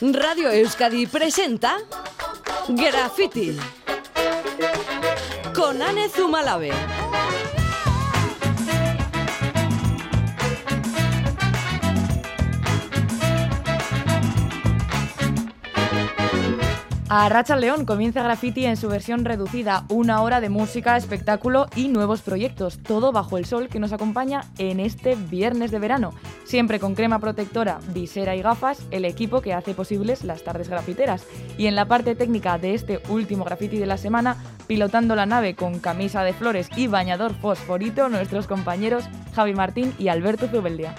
Radio Euskadi presenta Graffiti con Anne Zumalave. A Racha León comienza Graffiti en su versión reducida, una hora de música, espectáculo y nuevos proyectos, todo bajo el sol que nos acompaña en este viernes de verano, siempre con crema protectora, visera y gafas, el equipo que hace posibles las tardes grafiteras. Y en la parte técnica de este último graffiti de la semana, pilotando la nave con camisa de flores y bañador fosforito, nuestros compañeros Javi Martín y Alberto Zubeldia.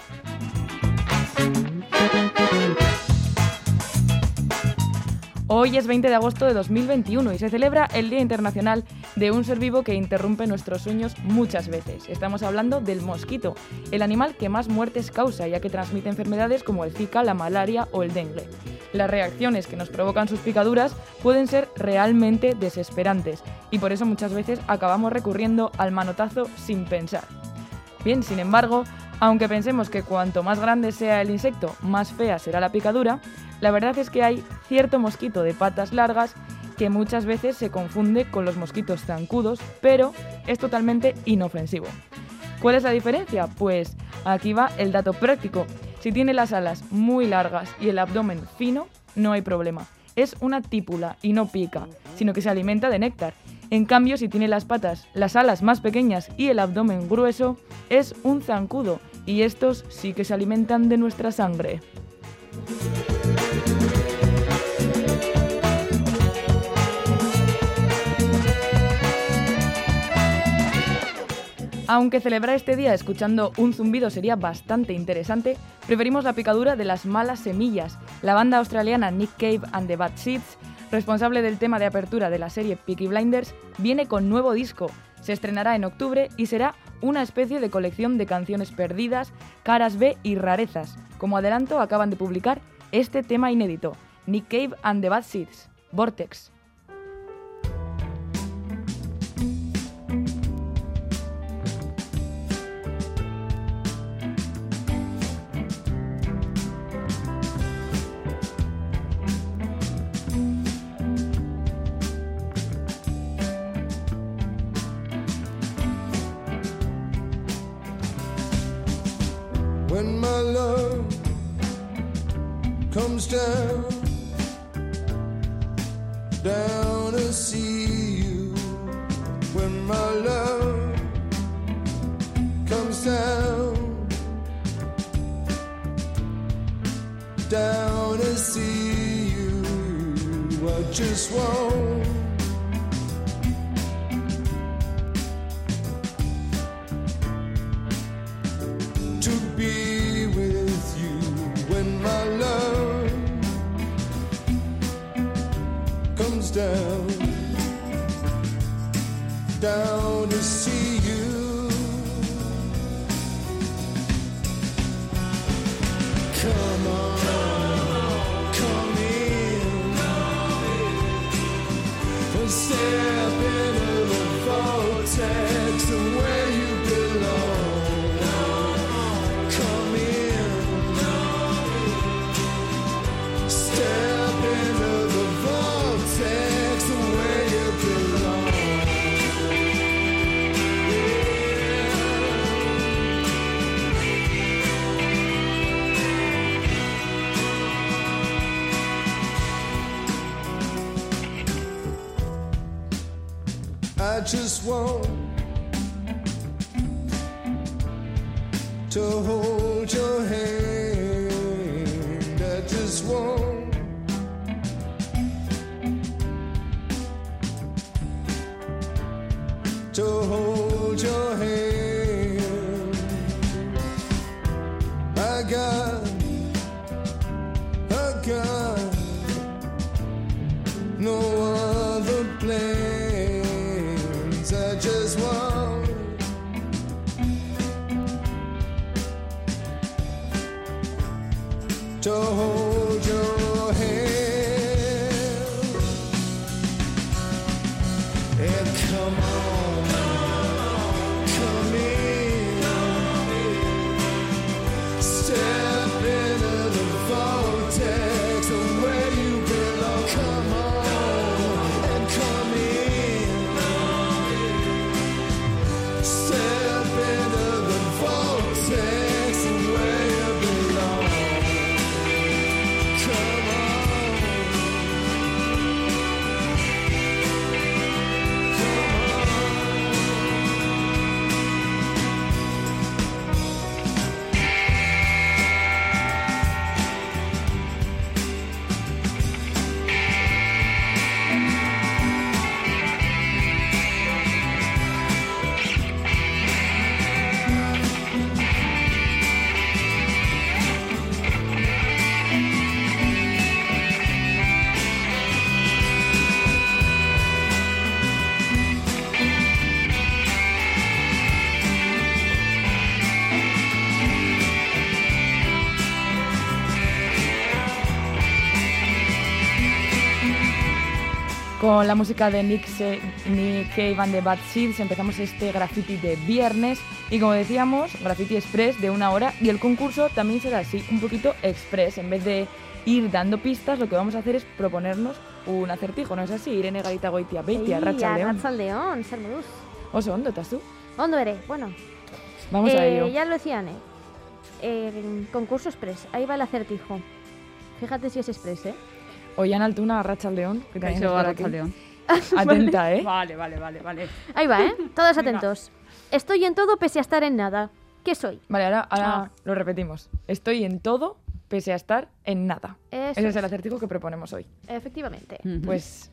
Hoy es 20 de agosto de 2021 y se celebra el Día Internacional de un ser vivo que interrumpe nuestros sueños muchas veces. Estamos hablando del mosquito, el animal que más muertes causa ya que transmite enfermedades como el Zika, la malaria o el dengue. Las reacciones que nos provocan sus picaduras pueden ser realmente desesperantes y por eso muchas veces acabamos recurriendo al manotazo sin pensar. Bien, sin embargo, aunque pensemos que cuanto más grande sea el insecto, más fea será la picadura, la verdad es que hay cierto mosquito de patas largas que muchas veces se confunde con los mosquitos zancudos, pero es totalmente inofensivo. ¿Cuál es la diferencia? Pues aquí va el dato práctico. Si tiene las alas muy largas y el abdomen fino, no hay problema. Es una típula y no pica, sino que se alimenta de néctar. En cambio, si tiene las patas, las alas más pequeñas y el abdomen grueso, es un zancudo y estos sí que se alimentan de nuestra sangre. Aunque celebrar este día escuchando un zumbido sería bastante interesante, preferimos la picadura de las malas semillas. La banda australiana Nick Cave and the Bad Seeds, responsable del tema de apertura de la serie Peaky Blinders, viene con nuevo disco. Se estrenará en octubre y será una especie de colección de canciones perdidas, caras B y rarezas. Como adelanto, acaban de publicar este tema inédito, Nick Cave and the Bad Seeds, Vortex. Comes down, to see you. When my love comes down, down to see you. I just want. Down, down to see you. Come on, come in, and step into I just want to hold your hand. I just want to hold your hand. I got, Con la música de Nick, Se- Nick Cave and the Bad Seeds empezamos este graffiti de viernes y como decíamos, graffiti express de una hora y el concurso también será así, un poquito express. En vez de ir dando pistas, lo que vamos a hacer es proponernos un acertijo, ¿no es así? Irene Garita Goitia Beitia, Racha León. Arratsaldeon, zer moduz. Oso, ¿dónde estás tú? Ondo ere, bueno. Vamos a eh, ello. Ya lo decía Ane. Eh, concurso express, ahí va el acertijo. Fíjate si es express, ¿eh? Ollana Altuna, León, que también Kaixo, es por aquí. Arratsaldeon. Atenta, ¿eh? Vale, vale, vale, vale. Ahí va, ¿eh? Todos atentos. Estoy en todo pese a estar en nada. ¿Qué soy? Vale, ahora, ahora Ah. lo repetimos. Estoy en todo, pese a estar en nada. Eso Ese es es. el acertijo que proponemos hoy. Efectivamente. Pues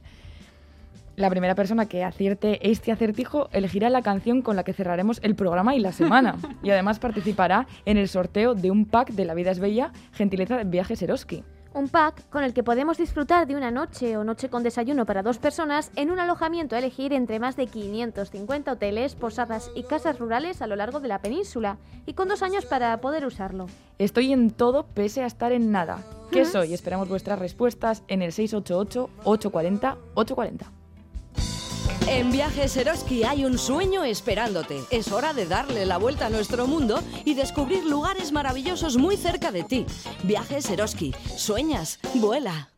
la primera persona que acierte este acertijo elegirá la canción con la que cerraremos el programa y la semana. y además participará en el sorteo de un pack de La Vida es Bella, gentileza de Viajes Eroski. Un pack con el que podemos disfrutar de una noche o noche con desayuno para dos personas en un alojamiento a elegir entre más de 550 hoteles, posadas y casas rurales a lo largo de la península y con dos años para poder usarlo. Estoy en todo pese a estar en nada. ¿Qué soy? Esperamos vuestras respuestas en el 688-840-840. En Viajes Eroski hay un sueño esperándote. Es hora de darle la vuelta a nuestro mundo y descubrir lugares maravillosos muy cerca de ti. Viajes Eroski. Sueñas, vuela.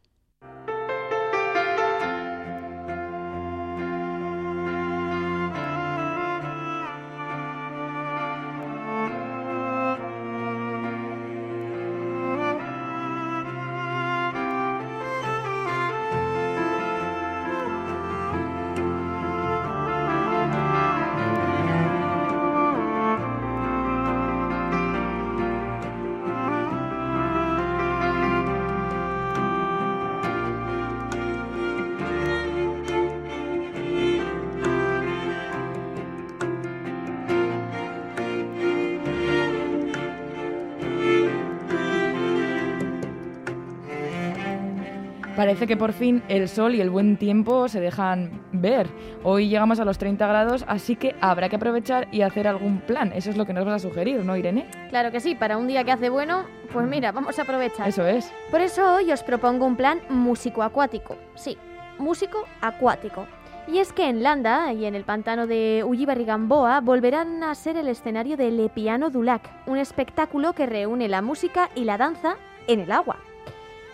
Parece que por fin el sol y el buen tiempo se dejan ver. Hoy llegamos a los 30 grados, así que habrá que aprovechar y hacer algún plan. Eso es lo que nos vas a sugerir, ¿no, Irene? Claro que sí, para un día que hace bueno, pues mira, vamos a aprovechar. Eso es. Por eso hoy os propongo un plan músico-acuático. Sí, músico-acuático. Y es que en Landa y en el pantano de Ullibarri-Gamboa volverán a ser el escenario del Le Piano Dulac, un espectáculo que reúne la música y la danza en el agua.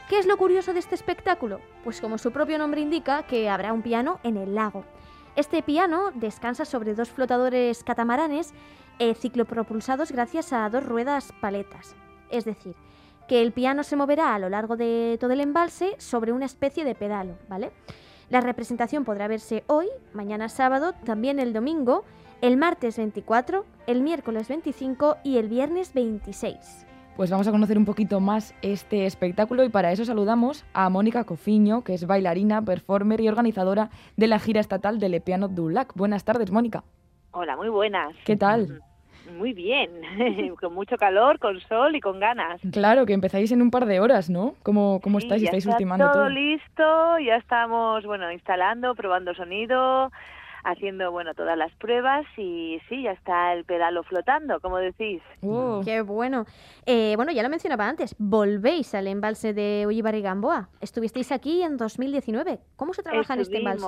¿Qué es lo curioso de este espectáculo? Pues como su propio nombre indica, que habrá un piano en el lago. Este piano descansa sobre dos flotadores catamaranes eh, ciclopropulsados gracias a dos ruedas paletas. Es decir, que el piano se moverá a lo largo de todo el embalse sobre una especie de pedalo, ¿vale? La representación podrá verse hoy, mañana sábado, también el domingo, el martes 24, el miércoles 25 y el viernes 26. Pues vamos a conocer un poquito más este espectáculo y para eso saludamos a Mónica Cofiño, que es bailarina, performer y organizadora de la gira estatal de Le Piano Dulac. Buenas tardes, Mónica. Hola, muy buenas. ¿Qué tal? Muy bien, con mucho calor, con sol y con ganas. Claro, que empezáis en un par de horas, ¿no? ¿Cómo, cómo Sí, estáis? ya ¿Estáis está ultimando todo todo? listo, ya estamos, bueno, instalando, probando sonido, haciendo, bueno, todas las pruebas y sí, ya está el pedalo flotando, como decís. Oh, Qué bueno. Eh, bueno, ya lo mencionaba antes, volvéis al embalse de Ullibarri-Gamboa. Estuvisteis aquí en 2019. ¿Cómo se trabaja en este embalse?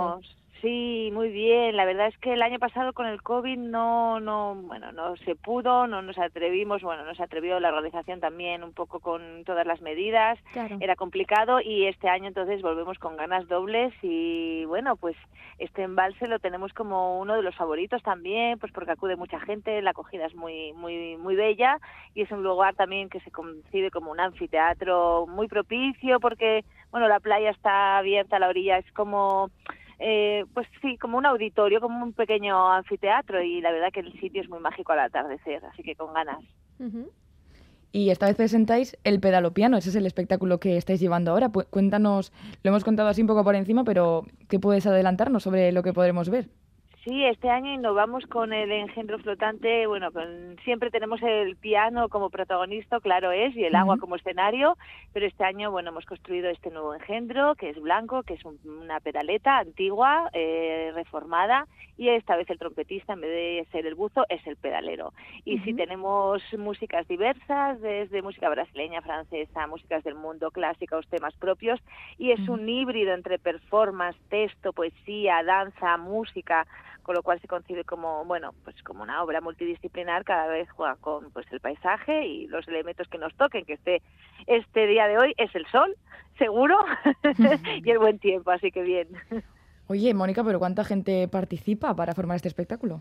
Sí, muy bien. La verdad es que el año pasado con el COVID no, no, bueno, no se pudo, no nos atrevimos, bueno, nos atrevió la organización también un poco con todas las medidas. Claro. Era complicado y este año entonces volvemos con ganas dobles y bueno, pues este embalse lo tenemos como uno de los favoritos también, pues porque acude mucha gente, la acogida es muy, muy, muy bella y es un lugar también que se concibe como un anfiteatro muy propicio porque, bueno, la playa está abierta, la orilla es como eh, pues sí, como un auditorio, como un pequeño anfiteatro y la verdad que el sitio es muy mágico al atardecer, así que con ganas. Y esta vez presentáis el pedalo piano, ese es el espectáculo que estáis llevando ahora. Cuéntanos, lo hemos contado así un poco por encima, pero ¿qué puedes adelantarnos sobre lo que podremos ver? Sí, este año innovamos con el engendro flotante. Bueno, con, siempre tenemos el piano como protagonista, claro es, y el agua como escenario, pero este año, bueno, hemos construido este nuevo engendro, que es blanco, que es un- una pedaleta antigua, eh, reformada, y esta vez el trompetista, en vez de ser el buzo, es el pedalero. Y sí Ujú. tenemos músicas diversas, desde música brasileña, francesa, músicas del mundo, clásicos, temas propios, y es un híbrido entre performance, texto, poesía, danza, música, con lo cual se concibe como, bueno, pues como una obra multidisciplinar, cada vez juega con pues el paisaje y los elementos que nos toquen, que este, este día de hoy es el sol, seguro, y el buen tiempo, así que bien. Oye, Mónica, pero ¿cuánta gente participa para formar este espectáculo?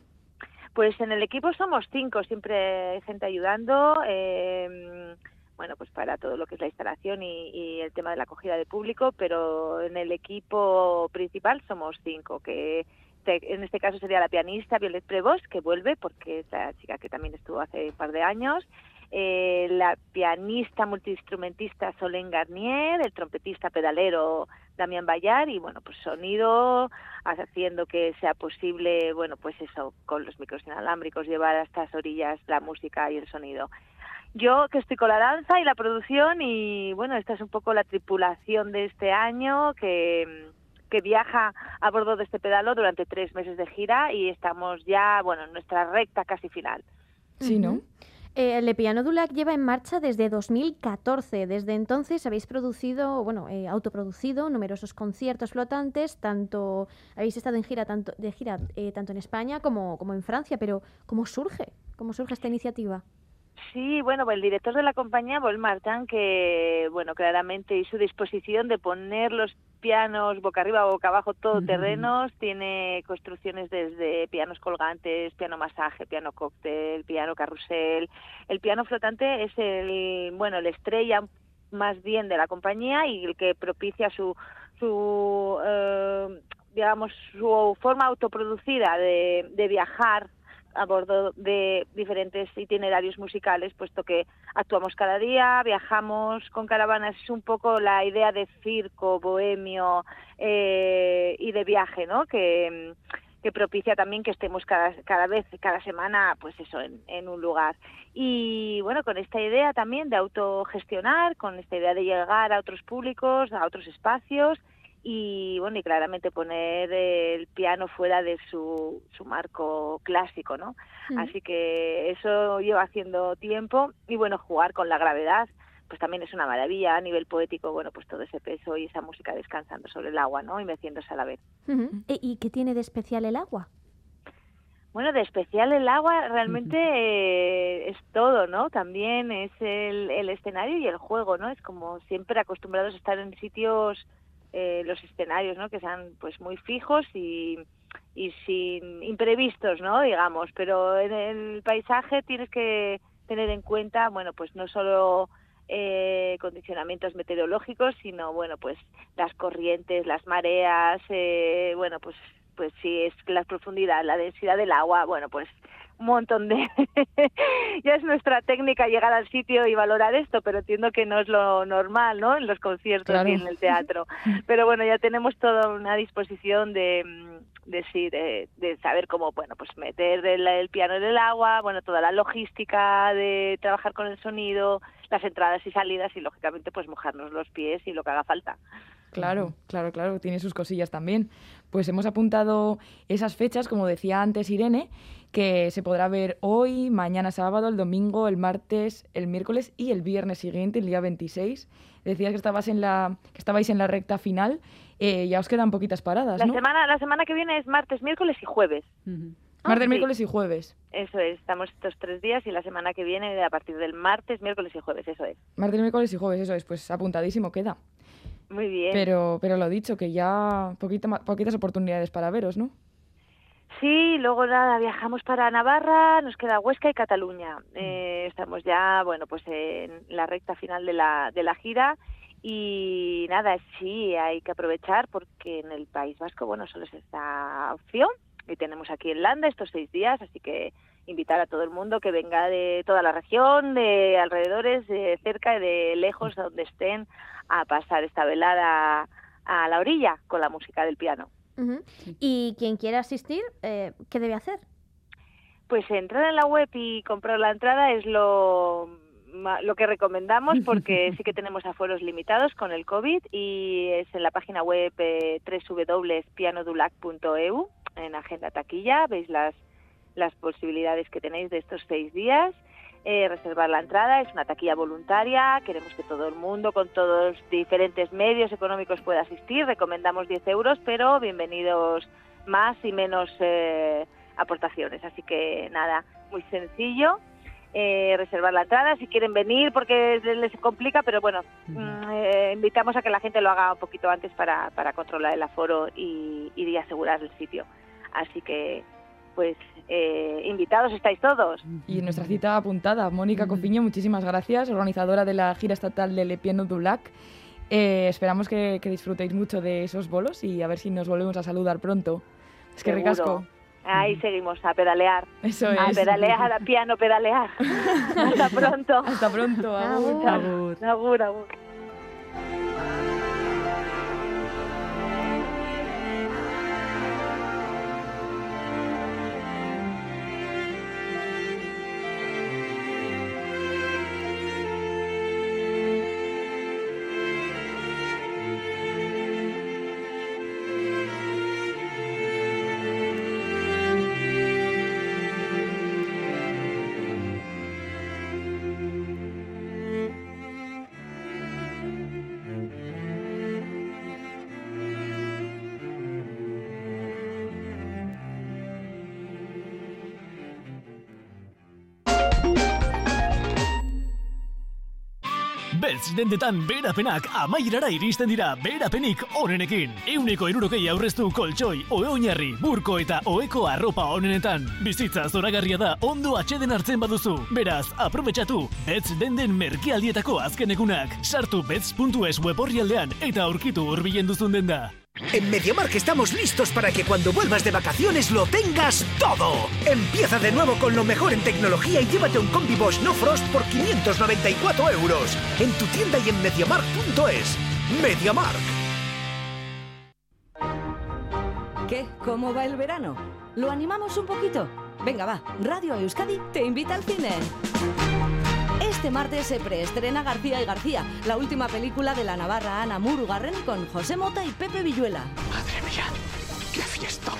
Pues en el equipo somos cinco, siempre hay gente ayudando, eh, bueno, pues para todo lo que es la instalación y, y el tema de la acogida de público, pero en el equipo principal somos cinco, que te- en este caso sería la pianista Violet Prevost, que vuelve porque es la chica que también estuvo hace un par de años, eh, la pianista multiinstrumentista Solène Garnier, el trompetista pedalero Damián Bayar y bueno, pues sonido haciendo que sea posible, bueno, pues eso, con los micros inalámbricos llevar a estas orillas la música y el sonido. Yo que estoy con la danza y la producción y bueno, esta es un poco la tripulación de este año que que viaja a bordo de este pedalo durante tres meses de gira y estamos ya, bueno, en nuestra recta casi final. Sí, ¿no? Eh, Le Piano Dulac lleva en marcha desde 2014. Desde entonces habéis producido, bueno, eh, autoproducido numerosos conciertos flotantes. Tanto habéis estado en gira tanto de gira eh, tanto en España como, como en Francia. Pero ¿cómo surge? ¿Cómo surge esta iniciativa? Sí, bueno, el director de la compañía, Paul Martin, que, bueno, claramente hizo disposición de poner los pianos boca arriba o boca abajo, todoterrenos, tiene construcciones desde pianos colgantes, piano masaje, piano cóctel, piano carrusel. El piano flotante es el, bueno, el estrella más bien de la compañía y el que propicia su, su eh, digamos, su forma autoproducida de, de viajar a bordo de diferentes itinerarios musicales, puesto que actuamos cada día, viajamos con caravanas, es un poco la idea de circo, bohemio eh, y de viaje, ¿no? Que, propicia también que estemos cada, cada vez, cada semana, pues eso, en, en un lugar. Y bueno, con esta idea también de autogestionar, con esta idea de llegar a otros públicos, a otros espacios, y bueno y claramente poner el piano fuera de su, su marco clásico no Mm. así que eso lleva haciendo tiempo y bueno jugar con la gravedad pues también es una maravilla a nivel poético bueno pues todo ese peso y esa música descansando sobre el agua no y meciéndose a la vez. E- ¿Y qué tiene de especial el agua? Bueno, de especial el agua realmente eh, es todo, ¿no? También es el, el escenario y el juego, ¿no? Es como siempre acostumbrados a estar en sitios, eh, los escenarios, ¿no? Que sean pues muy fijos y, y sin imprevistos, ¿no? Digamos, pero en el paisaje tienes que tener en cuenta, bueno, pues no solo eh, condicionamientos meteorológicos, sino, bueno, pues las corrientes, las mareas, eh, bueno, pues pues sí, es la profundidad, la densidad del agua, bueno, pues un montón de... ya es nuestra técnica llegar al sitio y valorar esto, pero entiendo que no es lo normal, ¿no? En los conciertos Claro. y en el teatro. Pero bueno, ya tenemos toda una disposición de, mm, de, sí, de, de saber cómo, bueno, pues meter el, el piano en el agua, bueno, toda la logística de trabajar con el sonido, las entradas y salidas y, lógicamente, pues mojarnos los pies y lo que haga falta. Claro, claro, claro, tiene sus cosillas también. Pues hemos apuntado esas fechas, como decía antes Irene, que se podrá ver hoy, mañana sábado, el domingo, el martes, el miércoles y el viernes siguiente, el día 26. Decías que estabas en la que estabais en la recta final, eh, ya os quedan poquitas paradas, La ¿no? semana, la semana que viene es martes, miércoles y jueves. Martes, sí. miércoles y jueves. Eso es, estamos estos tres días y la semana que viene a partir del martes, miércoles y jueves, eso es. Martes, miércoles y jueves, eso es, pues apuntadísimo queda. Muy bien. Pero, pero lo dicho, que ya poquita, poquitas oportunidades para veros, ¿no? Sí, luego nada, viajamos para Navarra, nos queda Huesca y Cataluña. Eh, estamos ya, bueno, pues en la recta final de la, de la gira y nada, sí, hay que aprovechar porque en el País Vasco, bueno, solo es esta opción y tenemos aquí en Landa estos seis días, así que invitar a todo el mundo que venga de toda la región, de alrededores, de cerca y de lejos, donde estén, a pasar esta velada a la orilla con la música del piano. Y quien quiera asistir, eh, ¿qué debe hacer? Pues entrar en la web y comprar la entrada es lo, ma- lo que recomendamos porque sí que tenemos aforos limitados con el COVID y es en la página web eh, www.pianodulac.eu en agenda taquilla, veis las, las posibilidades que tenéis de estos seis días. Eh, reservar la entrada es una taquilla voluntaria, queremos que todo el mundo con todos diferentes medios económicos pueda asistir, recomendamos 10 euros, pero bienvenidos más y menos eh, aportaciones. Así que nada, muy sencillo. eh, reservar la entrada si quieren venir porque les les complica, pero bueno, mm, eh, invitamos a que la gente lo haga un poquito antes para, para controlar el aforo y, y asegurar el sitio. Así que, pues, eh, invitados estáis todos. Y nuestra cita apuntada, Mónica Cofiño, muchísimas gracias, organizadora de la gira estatal del Epieno Dulac. Eh, esperamos que, que disfrutéis mucho de esos bolos y a ver si nos volvemos a saludar pronto. Es que Seguro. ricasco. Ahí seguimos a pedalear. Eso A es. pedalear, a piano pedalear. Hasta pronto. Hasta pronto. agur. Agur. Agur, agur. Dendetan berapenak amaierara iristen dira berapenik onenekin. Euneko irurokei aurreztu koltsoi, oe oinarri, burko eta oeko arropa onenetan. Bizitza zoragarria da ondo atxeden hartzen baduzu. Beraz, aprobetxatu Betz denden merkialdietako azkenegunak. Sartu betz.es web orrialdean eta aurkitu hurbilen duzun denda. En MediaMark estamos listos para que cuando vuelvas de vacaciones lo tengas todo. Empieza de nuevo con lo mejor en tecnología y llévate un combi Bosch No Frost por 594 euros. En tu tienda y en MediaMark.es. MediaMark. ¿Qué? ¿Cómo va el verano? ¿Lo animamos un poquito? Venga, va, Radio Euskadi te invita al cine. Este martes se preestrena García y García, la última película de la navarra Ana Murugarren con José Mota y Pepe Villuela. Madre mía, qué fiesta.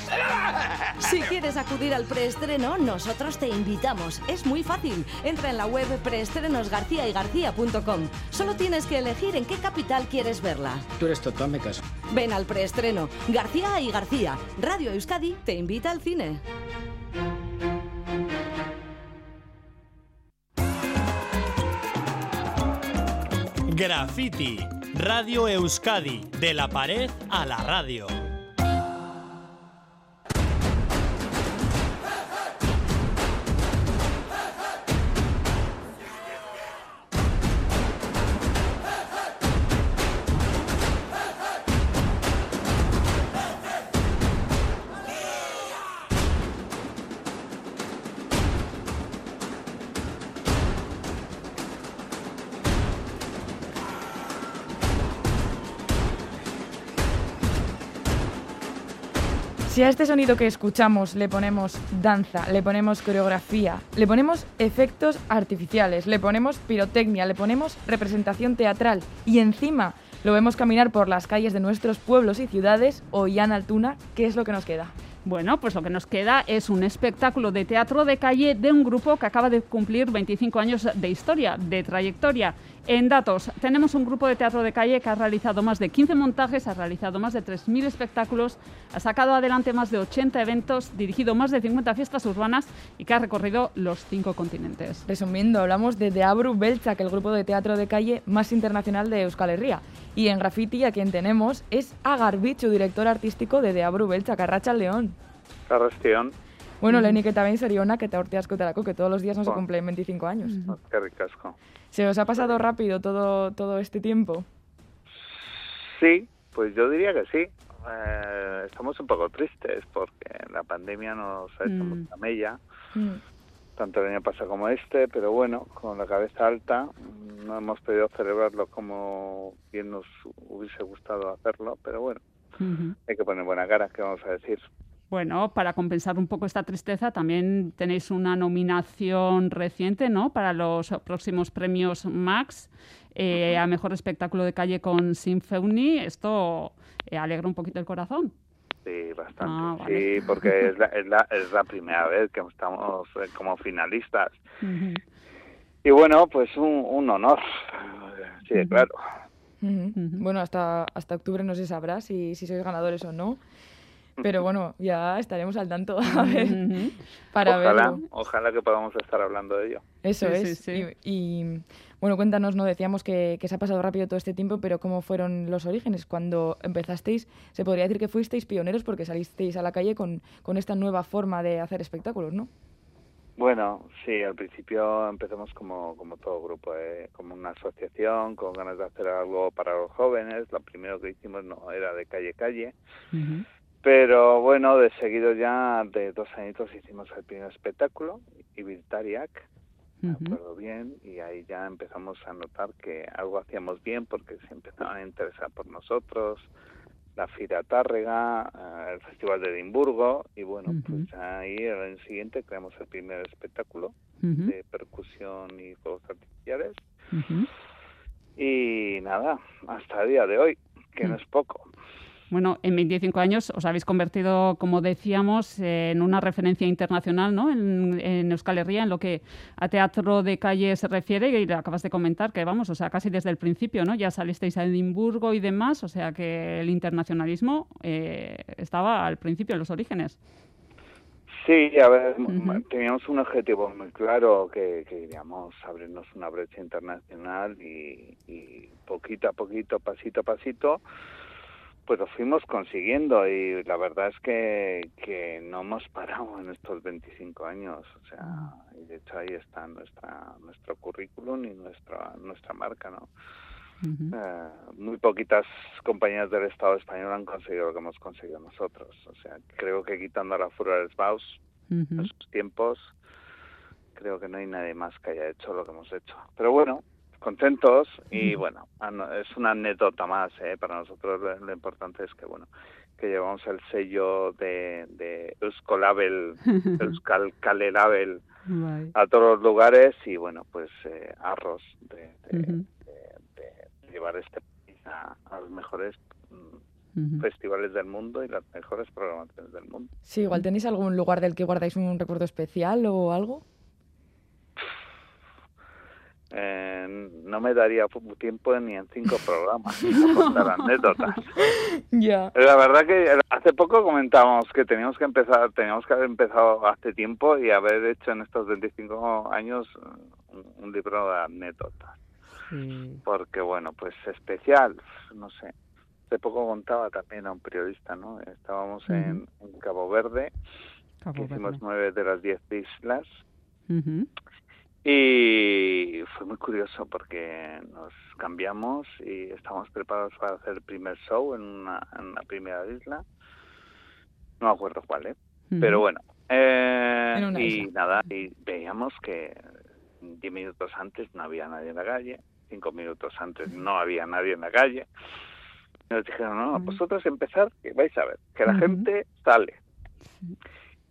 Si quieres acudir al preestreno, nosotros te invitamos. Es muy fácil. Entra en la web preestrenosgarcíaygarcía.com. Solo tienes que elegir en qué capital quieres verla. Tú eres tonto, hazme caso. Ven al preestreno. García y García. Radio Euskadi te invita al cine. Graffiti, Radio Euskadi, de la pared a la radio. Si a este sonido que escuchamos le ponemos danza, le ponemos coreografía, le ponemos efectos artificiales, le ponemos pirotecnia, le ponemos representación teatral y encima lo vemos caminar por las calles de nuestros pueblos y ciudades, Ollán Altuna, ¿qué es lo que nos queda? Bueno, pues lo que nos queda es un espectáculo de teatro de calle de un grupo que acaba de cumplir 25 años de historia, de trayectoria. En datos, tenemos un grupo de teatro de calle que ha realizado más de 15 montajes, ha realizado más de 3.000 espectáculos, ha sacado adelante más de 80 eventos, dirigido más de 50 fiestas urbanas y que ha recorrido los cinco continentes. Resumiendo, hablamos de Deabru Beltzak, el grupo de teatro de calle más internacional de Euskal Herria. Y en Graffiti a quien tenemos es Agar Bichu, director artístico de Deabru Beltzak, Arracha León. Carrestión, Bueno, Lehenik eta behin zorionak eta urte askotarako, que todos los días no se cumplen 25 años. qué ricasco. ¿Se os ha pasado rápido todo, todo este tiempo? Sí, pues yo diría que sí. Eh, estamos un poco tristes porque la pandemia nos ha hecho Mm. mucha mella, Mm. tanto el año pasado como este, pero bueno, con la cabeza alta no hemos podido celebrarlo como bien nos hubiese gustado hacerlo, pero bueno, hay que poner buena cara, ¿qué vamos a decir? Bueno, para compensar un poco esta tristeza, también tenéis una nominación reciente, ¿no? Para los próximos premios Max eh, a mejor espectáculo de calle con Sinfoni. Esto eh, alegra un poquito el corazón. Sí, bastante. Ah, vale. Sí, porque es la, es, la, es la primera vez que estamos eh, como finalistas. Y bueno, pues un, un honor. Sí, claro. Bueno, hasta, hasta octubre no se sabrá si, si sois ganadores o no. Pero bueno, ya estaremos al tanto a ver, para ojalá, verlo. ojalá que podamos estar hablando de ello. Eso Sí, es. sí, sí. Y, y, bueno, cuéntanos, ¿no? Decíamos que, que se ha pasado rápido todo este tiempo, pero ¿cómo fueron los orígenes? Cuando empezasteis, se podría decir que fuisteis pioneros porque salisteis a la calle con, con esta nueva forma de hacer espectáculos, ¿no? Bueno, sí, al principio empezamos como, como todo grupo, ¿eh? como una asociación con ganas de hacer algo para los jóvenes. Lo primero que hicimos no era de calle calle, pero bueno, de seguido ya de dos añitos hicimos el primer espectáculo, Ibiltariak, me acuerdo bien, y ahí ya empezamos a notar que algo hacíamos bien porque se empezaban a interesar por nosotros, la Fira Tárrega, eh, el Festival de Edimburgo, y bueno, pues ahí el año siguiente creamos el primer espectáculo de percusión y juegos artificiales, y nada, hasta el día de hoy, que no es poco. Bueno, en 25 años os habéis convertido, como decíamos, en una referencia internacional ¿no? en, en Euskal Herria, en lo que a teatro de calle se refiere, y lo acabas de comentar, que vamos, o sea, casi desde el principio, ¿no? Ya salisteis a Edimburgo y demás, o sea que el internacionalismo eh, estaba al principio, en los orígenes. Sí, a ver, teníamos un objetivo muy claro que, que queríamos abrirnos una brecha internacional y, y poquito a poquito, pasito a pasito, pues lo fuimos consiguiendo y la verdad es que, que no hemos parado en estos 25 años, o sea, y de hecho ahí está nuestra nuestro currículum y nuestra nuestra marca, ¿no? Eh, muy poquitas compañías del Estado español han conseguido lo que hemos conseguido nosotros. O sea, creo que quitando a la Furores Baus, en sus tiempos, creo que no hay nadie más que haya hecho lo que hemos hecho. Pero bueno, contentos y bueno, ano- es una anécdota más. ¿eh? Para nosotros lo, lo importante es que bueno que llevamos el sello de, de Euskolabel, Euskal a todos los lugares y bueno, pues eh, arros de, de- de llevar este país a, a los mejores mm, festivales del mundo y las mejores programaciones del mundo. Sí, igual tenéis algún lugar del que guardáis un recuerdo especial o algo. Eh, no me daría tiempo ni en cinco programas a contar anécdotas. La verdad que hace poco comentábamos que teníamos que empezar, teníamos que haber empezado hace tiempo y haber hecho en estos 25 años eh, un, un libro de anécdotas. Porque bueno, pues especial, no sé. Hace poco contaba también a un periodista, ¿no? Estábamos en, en Cabo Verde, Cabo que hicimos nueve de las diez islas. Y fue muy curioso porque nos cambiamos y estábamos preparados para hacer el primer show en una, en una primera isla. No me acuerdo cuál, ¿eh? Pero bueno. eh, y isla. nada, y veíamos que diez minutos antes no había nadie en la calle, cinco minutos antes no había nadie en la calle. Y nos dijeron, no, vosotros empezar, que vais a ver, que la gente sale.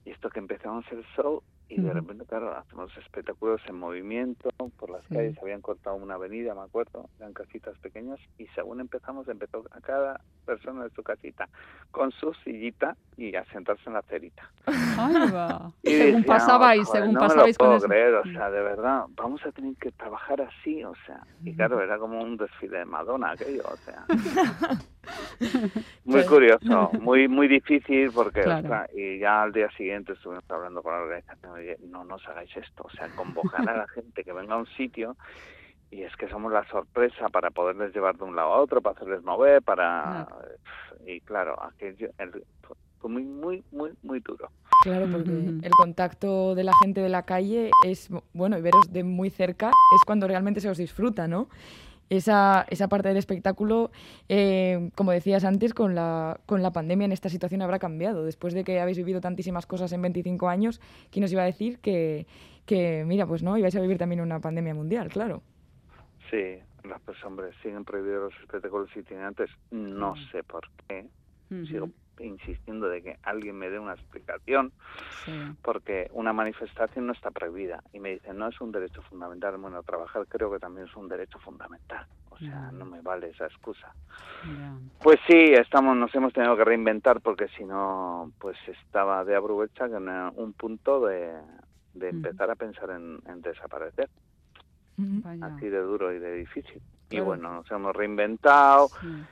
Y esto que empezamos el show y de repente, claro, hacemos espectáculos en movimiento, por las Sí. calles habían cortado una avenida, me acuerdo, eran casitas pequeñas, y según empezamos, empezó a cada persona de su casita con su sillita y a sentarse en la cerita. Ahí va. Y según decíamos, pasabais, "Joder, según no me pasabais lo con puedo eso. creer, o sea, de verdad, vamos a tener que trabajar así, o sea, y claro, era como un desfile de Madonna aquello, o sea. Muy Pues- curioso, muy muy difícil porque, Claro. ostras, y ya al día siguiente estuvimos hablando con la organización, oye, no nos hagáis esto, o sea, convocar a la gente que venga a un sitio y es que somos la sorpresa para poderles llevar de un lado a otro, para hacerles mover, para... Y claro, aquello el- fue muy, muy, muy, muy duro. Claro, porque el contacto de la gente de la calle es, bueno, y veros de muy cerca es cuando realmente se os disfruta, ¿no? Esa, esa parte del espectáculo, eh, como decías antes, con la, con la pandemia en esta situación habrá cambiado. Después de que habéis vivido tantísimas cosas en 25 años, ¿quién os iba a decir que, que mira, pues no, ibais a vivir también una pandemia mundial, claro? Sí, las hombre, siguen prohibidos los espectáculos itinerantes, no sé por qué, sigo insistiendo de que alguien me dé una explicación, Sí. porque una manifestación no está prohibida. Y me dicen, no es un derecho fundamental. Bueno, trabajar creo que también es un derecho fundamental. O sea, no me vale esa excusa. Pues sí, estamos, nos hemos tenido que reinventar porque si no, pues estaba de Abrubecha en eh, un punto de, de empezar a pensar en, en desaparecer, así de duro y de difícil. Y bueno, nos hemos reinventado, Sí.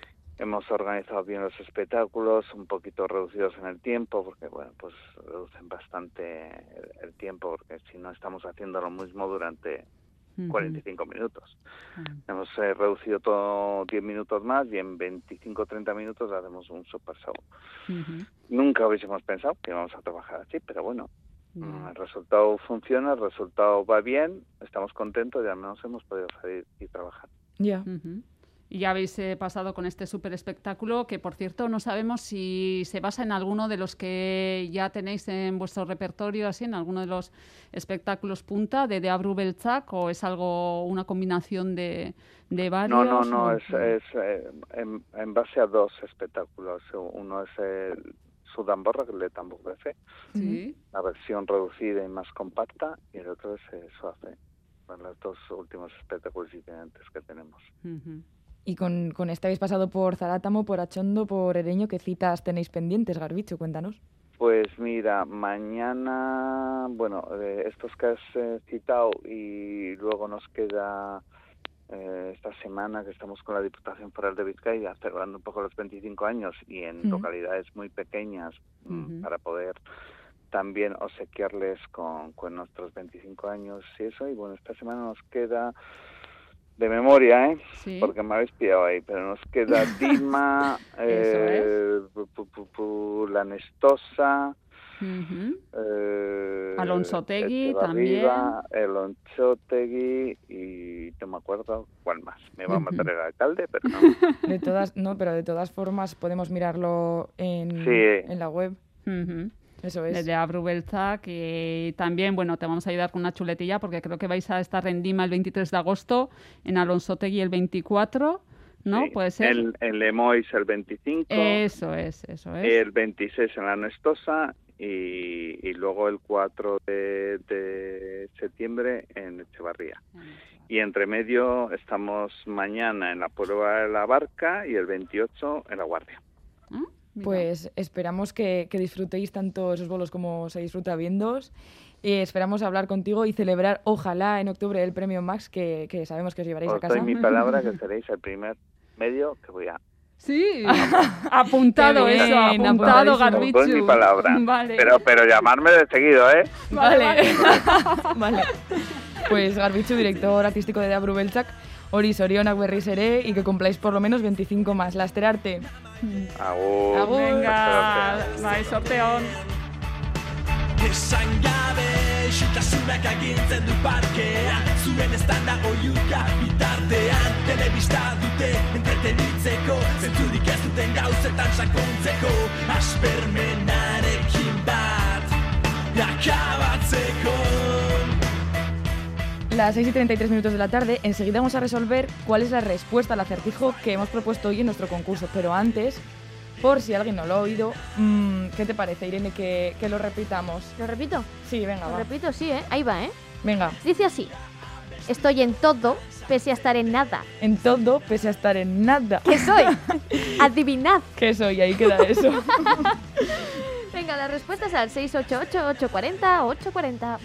Hemos organizado bien los espectáculos, un poquito reducidos en el tiempo, porque bueno, pues reducen bastante el, el tiempo, porque si no estamos haciendo lo mismo durante Ujú. 45 minutos. Hemos eh, reducido todo 10 minutos más y en 25-30 minutos hacemos un super show. Nunca hubiésemos pensado que íbamos a trabajar así, pero bueno, mm, el resultado funciona, el resultado va bien, estamos contentos y al menos hemos podido salir y trabajar. Ya. Y ya habéis eh, pasado con este super espectáculo, que por cierto no sabemos si se basa en alguno de los que ya tenéis en vuestro repertorio, así, en alguno de los espectáculos punta de De Abru Beltzak, o es algo, una combinación de, de varios. No, no, no, o- es, es eh, en, en base a dos espectáculos. Uno es el Sudamborra, que de Tambor de Fe, Sí. la versión reducida y más compacta, y el otro es eh, Suafe. Son los dos últimos espectáculos diferentes que tenemos. Y con, con este habéis pasado por Zarátamo, por Achondo, por Ereño. ¿Qué citas tenéis pendientes, Garbicho? Cuéntanos. Pues mira, mañana, bueno, eh, estos que has eh, citado y luego nos queda eh, esta semana que estamos con la Diputación Foral de Vizcaya celebrando un poco los 25 años y en Ujú. localidades muy pequeñas mm, para poder también obsequiarles con, con nuestros 25 años y eso. Y bueno, esta semana nos queda de memoria, ¿eh? Sí. Porque me habéis pillado ahí, pero nos queda Dima, eh, pu- pu- pu- pu- La Nestosa, eh, Alonsotegui Echevarriba, Alonsotegui y no me acuerdo cuál más. Me va a matar el alcalde, pero no. De todas, no, pero de todas formas podemos mirarlo en, Sí. en la web. Ujú. Eso es. de Abru Beltzak y también, bueno, te vamos a ayudar con una chuletilla porque creo que vais a estar en Dima el 23 de agosto, en Alonsotegui el 24, ¿no? Sí. Puede ser. En, en Lemois el 25, Eso es, eso es. el 26 en La Nestosa y, y luego el 4 de, de septiembre en Echevarría. Y entre medio estamos mañana en la prueba de la barca y el 28 en la guardia. ¿Mm? Mira. Pues esperamos que, que disfrutéis tanto esos bolos como se disfruta viéndoos. Y esperamos hablar contigo y celebrar, ojalá, en octubre el premio Max, que, que sabemos que os llevaréis a Os casa. doy mi palabra que seréis el primer medio que voy a... Sí, apuntado bien, eso, apuntado, Garbichu. doy mi palabra. Vale. Pero, pero llamarme de seguido, ¿eh? Vale. vale. Pues Garbichu, director artístico de Dabru Beltzak, hori zorionak berriz ere y que cumpláis por lo menos 25 más. Lasterarte. Agur. Agur. Venga, bai, sorteon. Esan gabe, xutasunak agintzen du parkean Zuen estanda oiuka bitartean Telebista dute entretenitzeko Zentzurik ez duten gauzetan sakontzeko Aspermenarekin bat Akabatzeko Las 6 y 33 minutos de la tarde, enseguida vamos a resolver cuál es la respuesta al acertijo que hemos propuesto hoy en nuestro concurso. Pero antes, por si alguien no lo ha oído, mm, ¿qué te parece, Irene, que, que lo repitamos? ¿Lo repito? Sí, venga, Lo va. repito, sí, ¿eh? Ahí va, ¿eh? Venga, Dice así. Estoy en todo, pese a estar en nada. en todo, pese a estar en nada. ¿Qué soy? Adivinad. ¿Qué soy? Ahí queda eso. Venga, las respuestas al 688-840-840.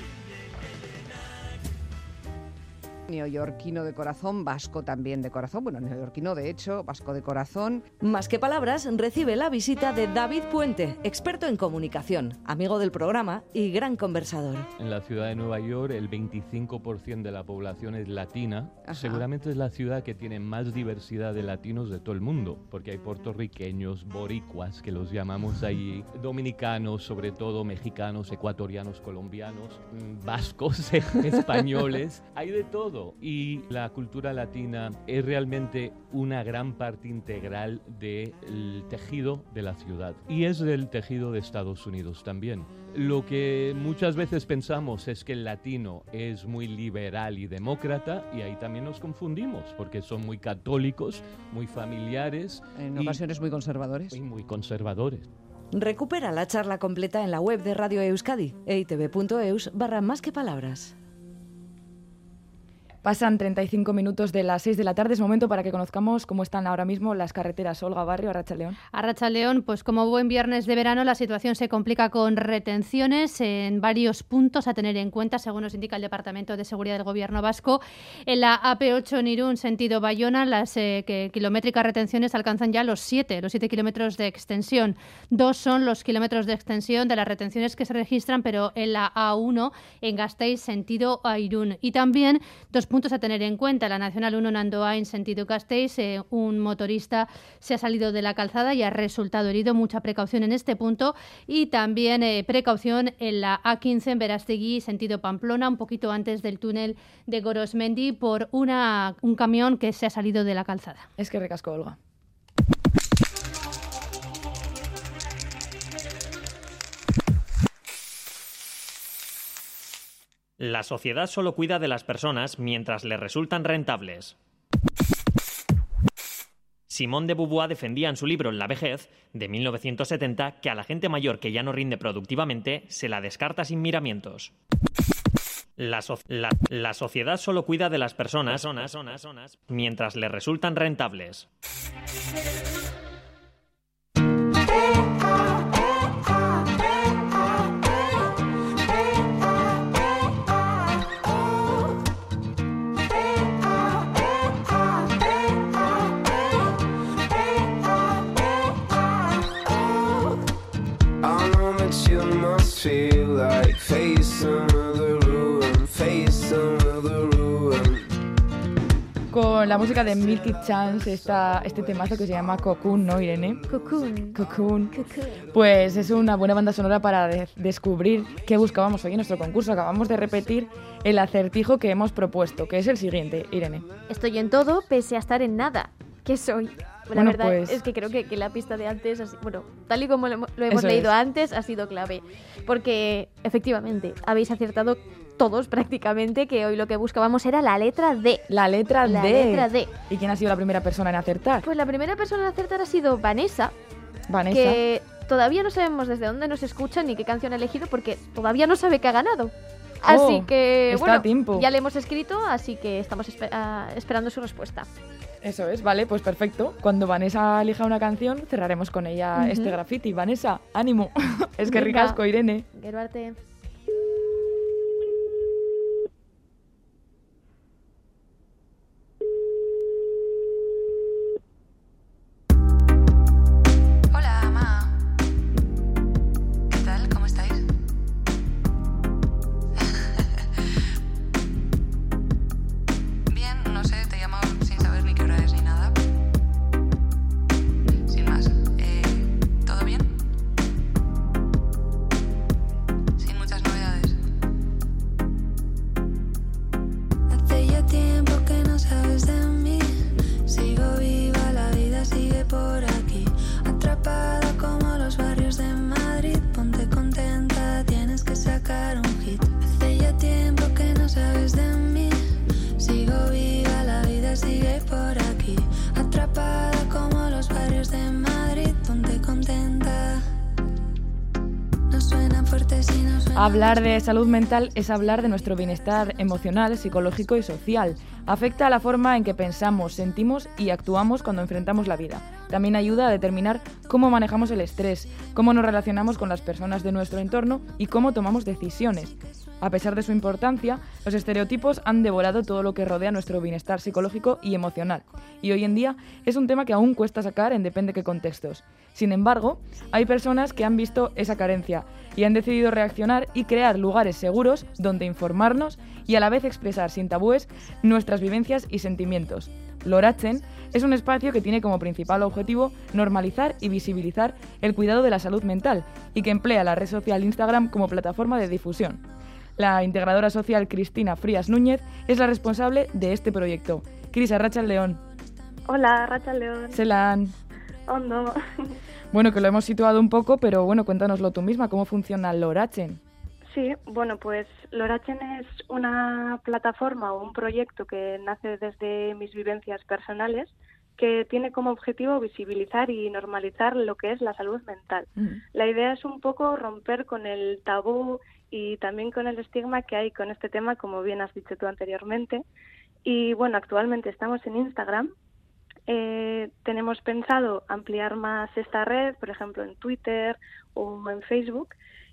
Neoyorquino de corazón, vasco también de corazón. Bueno, neoyorquino de hecho, vasco de corazón. Más que palabras, recibe la visita de David Puente, experto en comunicación, amigo del programa y gran conversador. En la ciudad de Nueva York el 25% de la población es latina. Ajá. Seguramente es la ciudad que tiene más diversidad de latinos de todo el mundo, porque hay puertorriqueños, boricuas, que los llamamos allí, dominicanos, sobre todo mexicanos, ecuatorianos, colombianos, mm, vascos, españoles. Hay de todo. Todo. Y la cultura latina es realmente una gran parte integral del tejido de la ciudad. Y es del tejido de Estados Unidos también. Lo que muchas veces pensamos es que el latino es muy liberal y demócrata y ahí también nos confundimos porque son muy católicos, muy familiares. En y- ocasiones muy conservadores. y muy conservadores. Recupera la charla completa en la web de Radio Euskadi, eitv.eus barra más que palabras. Pasan 35 minutos de las 6 de la tarde. Es momento para que conozcamos cómo están ahora mismo las carreteras Olga Barrio, Arracha León. A Racha León, pues como buen viernes de verano, la situación se complica con retenciones en varios puntos a tener en cuenta, según nos indica el Departamento de Seguridad del Gobierno Vasco. En la AP8 en Irún, sentido Bayona, las eh, kilométricas retenciones alcanzan ya los 7, los 7 kilómetros de extensión. Dos son los kilómetros de extensión de las retenciones que se registran, pero en la A1 en Gasteiz, sentido a Irún. Y también dos puntos a tener en cuenta. La Nacional 1 en Andoain, sentido Gasteiz, eh, un motorista se ha salido de la calzada y ha resultado herido. Mucha precaución en este punto. Y también eh, precaución en la A15 en Verastegui, sentido Pamplona, un poquito antes del túnel de Gorosmendi, por una, un camión que se ha salido de la calzada. Es que recasco, Olga. La sociedad solo cuida de las personas mientras le resultan rentables. Simón de Beauvoir defendía en su libro La vejez, de 1970, que a la gente mayor que ya no rinde productivamente se la descarta sin miramientos. La, so- la- la sociedad solo cuida de las personas, personas, mientras le resultan rentables. Con la música de Milky Chance, está este temazo que se llama Cocoon, ¿no, Irene? Cocoon. Cocoon. Pues es una buena banda sonora para de- descubrir qué buscábamos hoy en nuestro concurso. Acabamos de repetir el acertijo que hemos propuesto, que es el siguiente, Irene. Estoy en todo pese a estar en nada. ¿Qué soy? La Bueno, verdad pues- es que creo que, que la pista de antes, así- bueno, tal y como lo, hemo- lo hemos Eso leído es. antes, ha sido clave. Porque efectivamente habéis acertado todos prácticamente que hoy lo que buscábamos era la letra D. La letra La D. letra D. ¿Y quién ha sido la primera persona en acertar? Pues la primera persona en acertar ha sido Vanessa, Vanessa. que todavía no sabemos desde dónde nos escucha ni qué canción ha elegido porque todavía no sabe que ha ganado. Así Oh, que, está bueno, a tiempo. ya le hemos escrito, así que estamos espe- ah, esperando su respuesta. Eso es, vale, pues perfecto. Cuando Vanessa elija una canción, cerraremos con ella Ujú. este graffiti. Vanessa, ánimo. es que ricasco, Irene. Gero Como los barrios de Madrid. Ponte contenta, tienes que sacar un hit. Hace ya tiempo que no sabes de mí. Sigo viva, la vida sigue por aquí. Hablar de salud mental es hablar de nuestro bienestar emocional, psicológico y social. Afecta a la forma en que pensamos, sentimos y actuamos cuando enfrentamos la vida. También ayuda a determinar cómo manejamos el estrés, cómo nos relacionamos con las personas de nuestro entorno y cómo tomamos decisiones. A pesar de su importancia, los estereotipos han devorado todo lo que rodea nuestro bienestar psicológico y emocional. Y hoy en día es un tema que aún cuesta sacar en depende qué contextos. Sin embargo, hay personas que han visto esa carencia y han decidido reaccionar y crear lugares seguros donde informarnos y a la vez expresar sin tabúes nuestras vivencias y sentimientos. Lorachen es un espacio que tiene como principal objetivo normalizar y visibilizar el cuidado de la salud mental y que emplea la red social Instagram como plataforma de difusión. La integradora social Cristina Frías Núñez es la responsable de este proyecto. Cris Arracha León. Hola, Racha León. Selan. Ondo. Bueno, que lo hemos situado un poco, pero bueno, cuéntanoslo tú misma, ¿cómo funciona Lorachen? Sí, bueno, pues Lorachen es una plataforma o un proyecto que nace desde mis vivencias personales que tiene como objetivo visibilizar y normalizar lo que es la salud mental. La idea es un poco romper con el tabú y también con el estigma que hay con este tema, como bien has dicho tú anteriormente. Y bueno, actualmente estamos en Instagram. Eh, tenemos pensado ampliar más esta red, por ejemplo, en Twitter o en Facebook.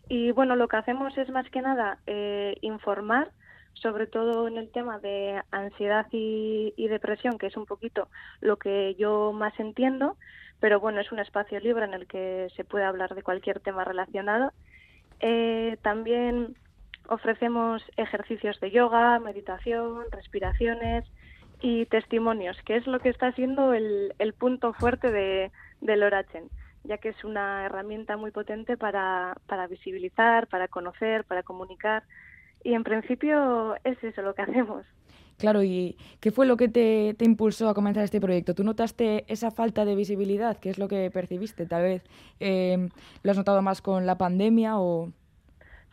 Y bueno, lo que hacemos es más que nada eh, informar, sobre todo en el tema de ansiedad y, y depresión, que es un poquito lo que yo más entiendo, pero bueno, es un espacio libre en el que se puede hablar de cualquier tema relacionado. Eh, también ofrecemos ejercicios de yoga, meditación, respiraciones y testimonios, que es lo que está siendo el, el punto fuerte de, del Orachen, ya que es una herramienta muy potente para, para visibilizar, para conocer, para comunicar. Y en principio es eso lo que hacemos. Claro, ¿y qué fue lo que te, te impulsó a comenzar este proyecto? ¿Tú notaste esa falta de visibilidad? ¿Qué es lo que percibiste? Tal vez eh, lo has notado más con la pandemia o...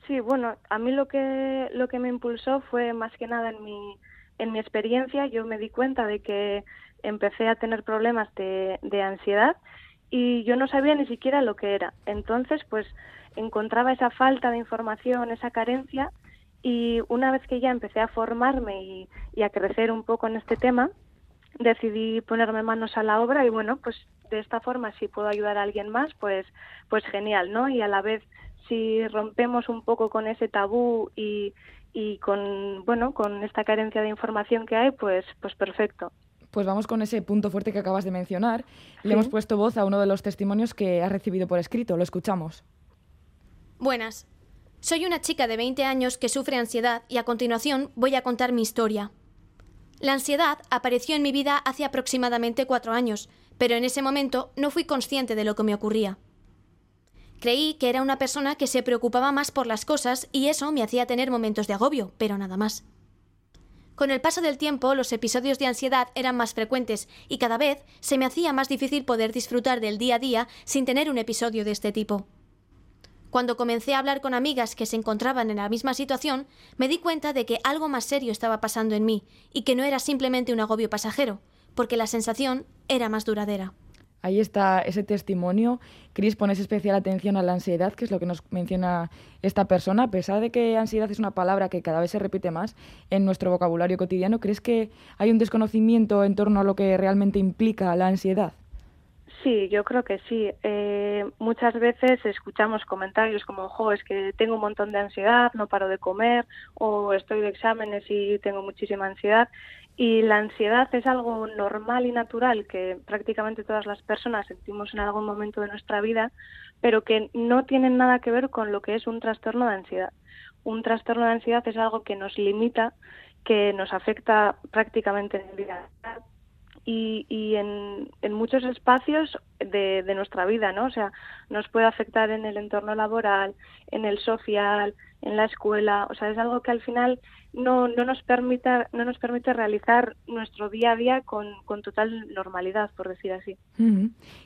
Sí, bueno, a mí lo que lo que me impulsó fue más que nada en mi en mi experiencia. Yo me di cuenta de que empecé a tener problemas de, ansiedad y yo no sabía ni siquiera lo que era. Entonces, pues encontraba esa falta de información, esa carencia y una vez que ya empecé a formarme y, y a crecer un poco en este tema, decidí ponerme manos a la obra y bueno, pues de esta forma si puedo ayudar a alguien más, pues pues genial, ¿no? Y a la vez si rompemos un poco con ese tabú y, y con bueno, con esta carencia de información que hay, pues pues perfecto. Pues vamos con ese punto fuerte que acabas de mencionar. Le hemos puesto voz a uno de los testimonios que has recibido por escrito. Lo escuchamos. Buenas. Soy una chica de 20 años que sufre ansiedad y a continuación voy a contar mi historia. La ansiedad apareció en mi vida hace aproximadamente cuatro años, pero en ese momento no fui consciente de lo que me ocurría. Creí que era una persona que se preocupaba más por las cosas y eso me hacía tener momentos de agobio, pero nada más. Con el paso del tiempo, los episodios de ansiedad eran más frecuentes y cada vez se me hacía más difícil poder disfrutar del día a día sin tener un episodio de este tipo. Cuando comencé a hablar con amigas que se encontraban en la misma situación, me di cuenta de que algo más serio estaba pasando en mí y que no era simplemente un agobio pasajero, porque la sensación era más duradera. Ahí está ese testimonio. Cris, pones especial atención a la ansiedad, que es lo que nos menciona esta persona. A pesar de que ansiedad es una palabra que cada vez se repite más en nuestro vocabulario cotidiano, ¿crees que hay un desconocimiento en torno a lo que realmente implica la ansiedad? Sí, yo creo que sí. Eh, muchas veces escuchamos comentarios como, jo, es que tengo un montón de ansiedad, no paro de comer, o estoy de exámenes y tengo muchísima ansiedad. Y la ansiedad es algo normal y natural que prácticamente todas las personas sentimos en algún momento de nuestra vida, pero que no tienen nada que ver con lo que es un trastorno de ansiedad. Un trastorno de ansiedad es algo que nos limita, que nos afecta prácticamente en el día y, y en, en muchos espacios de, de nuestra vida, ¿no? O sea, nos puede afectar en el entorno laboral, en el social, en la escuela, o sea, es algo que al final no, no nos permita, no nos permite realizar nuestro día a día con, con total normalidad, por decir así.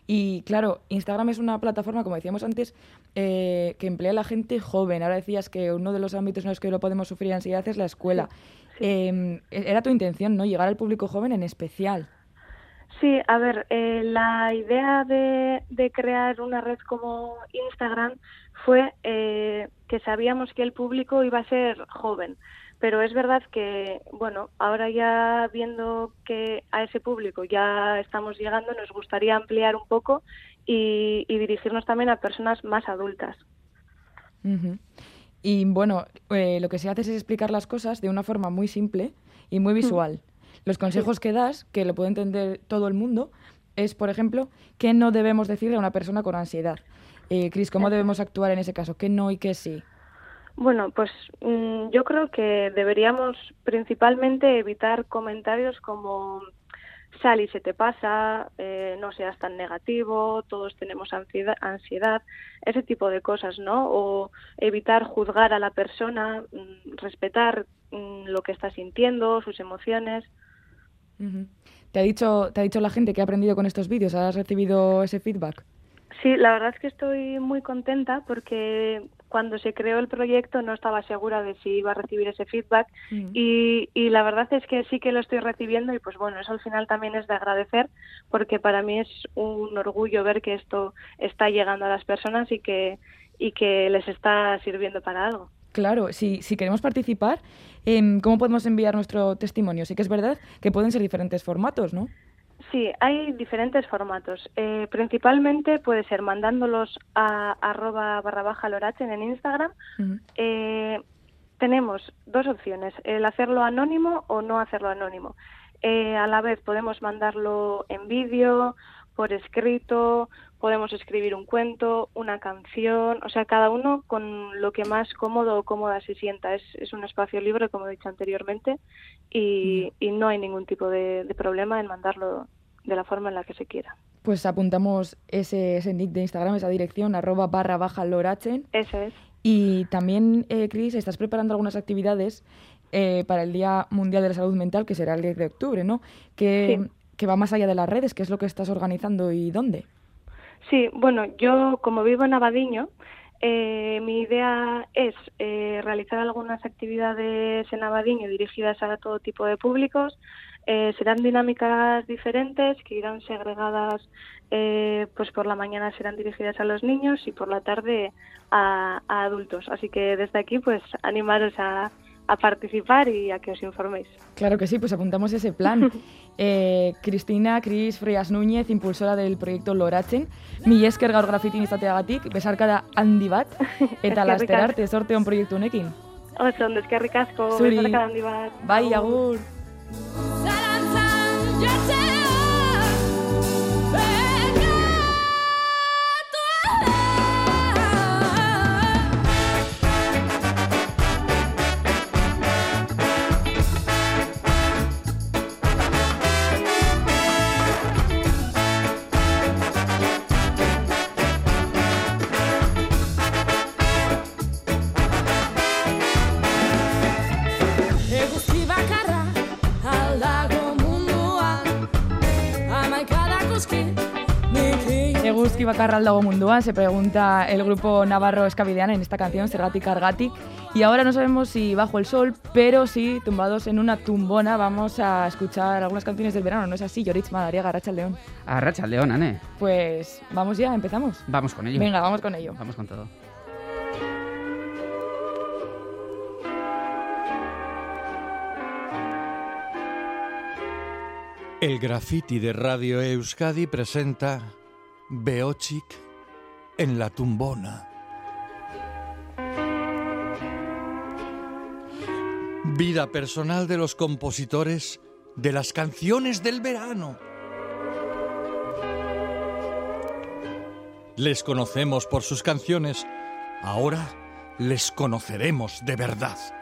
Y claro, Instagram es una plataforma, como decíamos antes, eh, que emplea a la gente joven. Ahora decías que uno de los ámbitos en los que no podemos sufrir ansiedad es la escuela. Eh, era tu intención, ¿no? Llegar al público joven en especial. Sí, a ver, eh, la idea de, de crear una red como Instagram fue eh, que sabíamos que el público iba a ser joven, pero es verdad que, bueno, ahora ya viendo que a ese público ya estamos llegando, nos gustaría ampliar un poco y, y dirigirnos también a personas más adultas. Y bueno, eh, lo que se hace es explicar las cosas de una forma muy simple y muy visual. Los consejos que das, que lo puede entender todo el mundo, es, por ejemplo, qué no debemos decirle a una persona con ansiedad. Eh, Cris, ¿cómo debemos actuar en ese caso? ¿Qué no y qué sí? Bueno, pues mm, yo creo que deberíamos principalmente evitar comentarios como sal y se te pasa, eh, no seas tan negativo, todos tenemos ansiedad, ansiedad, ese tipo de cosas, ¿no? O evitar juzgar a la persona, mm, respetar mm, lo que está sintiendo, sus emociones. ¿Te ha, dicho, ¿Te ha dicho la gente que ha aprendido con estos vídeos? ¿Has recibido ese feedback? Sí, la verdad es que estoy muy contenta porque cuando se creó el proyecto no estaba segura de si iba a recibir ese feedback Mm. y, y la verdad es que sí que lo estoy recibiendo y pues bueno, eso al final también es de agradecer porque para mí es un orgullo ver que esto está llegando a las personas y que, y que les está sirviendo para algo. Claro, si, si queremos participar, em, ¿cómo podemos enviar nuestro testimonio? Sí que es verdad que pueden ser diferentes formatos, ¿no? Sí, hay diferentes formatos. Eh, principalmente puede ser mandándolos a arroba barra baja lorachen en Instagram. Eh, tenemos dos opciones, el hacerlo anónimo o no hacerlo anónimo. Eh, a la vez podemos mandarlo en vídeo, por escrito, podemos escribir un cuento, una canción, o sea, cada uno con lo que más cómodo o cómoda se sienta. Es, es un espacio libre, como he dicho anteriormente, y, y no hay ningún tipo de, de problema en mandarlo de la forma en la que se quiera. Pues apuntamos ese, ese nick de Instagram, esa dirección, arroba barra baja lorachen. Eso es. Y también, eh, Cris, estás preparando algunas actividades eh, para el Día Mundial de la Salud Mental, que será el 10 de octubre, ¿no? Que, Sí. que va más allá de las redes. ¿Qué es lo que estás organizando y dónde? Sí, bueno, yo como vivo en Abadiño, eh, mi idea es eh, realizar algunas actividades en Abadiño dirigidas a todo tipo de públicos. Eh, serán dinámicas diferentes que irán segregadas, eh, pues por la mañana serán dirigidas a los niños y por la tarde a, a adultos. Así que desde aquí, pues animaros a, a participar y a que os informéis. Claro que sí, pues apuntamos ese plan. Eh, Cristina, Cris Frías Núñez, impulsora del proyecto Loratzen, mi esker gaur grafitin izateagatik, besarkada handi bat, eta laster arte zorte on proiektu honekin. Oso, ondo, eskerrik asko, besarkada handi bat. Bai, agur. Sarantan, bakarra aldago se pregunta el grupo navarro Escabideana en esta canción, Zergatik Argatik. Y ahora no sabemos si bajo el sol, pero sí, tumbados en una tumbona, vamos a escuchar algunas canciones del verano, ¿no es así? Yoritz Madariaga, Racha León. A Racha León, Ane. Pues vamos ya, empezamos. Vamos con ello. Venga, vamos con ello. Vamos con todo. El graffiti de Radio Euskadi presenta Beochik en la tumbona. Vida personal de los compositores de las canciones del verano. Les conocemos por sus canciones, ahora les conoceremos de verdad.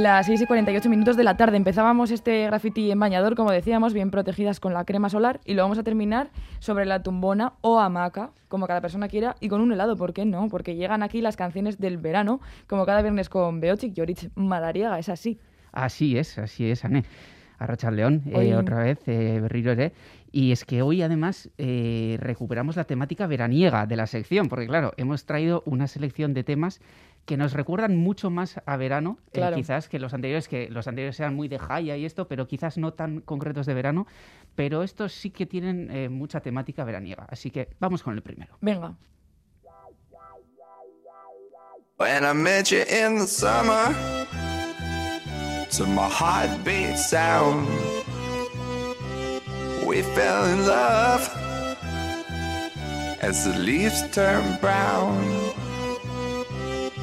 Las 6 y 48 minutos de la tarde empezábamos este graffiti en bañador, como decíamos, bien protegidas con la crema solar y lo vamos a terminar sobre la tumbona o hamaca, como cada persona quiera, y con un helado, ¿por qué no? Porque llegan aquí las canciones del verano, como cada viernes con Beochik y Orich Madariaga, es así. Así es, así es, Ane. Arracha León, eh, otra vez, eh, Berrirore. Y es que hoy además eh, recuperamos la temática veraniega de la sección, porque claro, hemos traído una selección de temas que nos recuerdan mucho más a verano, eh, Claro. quizás que los anteriores, que los anteriores sean muy de jaya y esto, pero quizás no tan concretos de verano, pero estos sí que tienen eh, mucha temática veraniega. Así que vamos con el primero. Venga. When I met you in the summer, to my heartbeat sound, we fell in love as the leaves turn brown.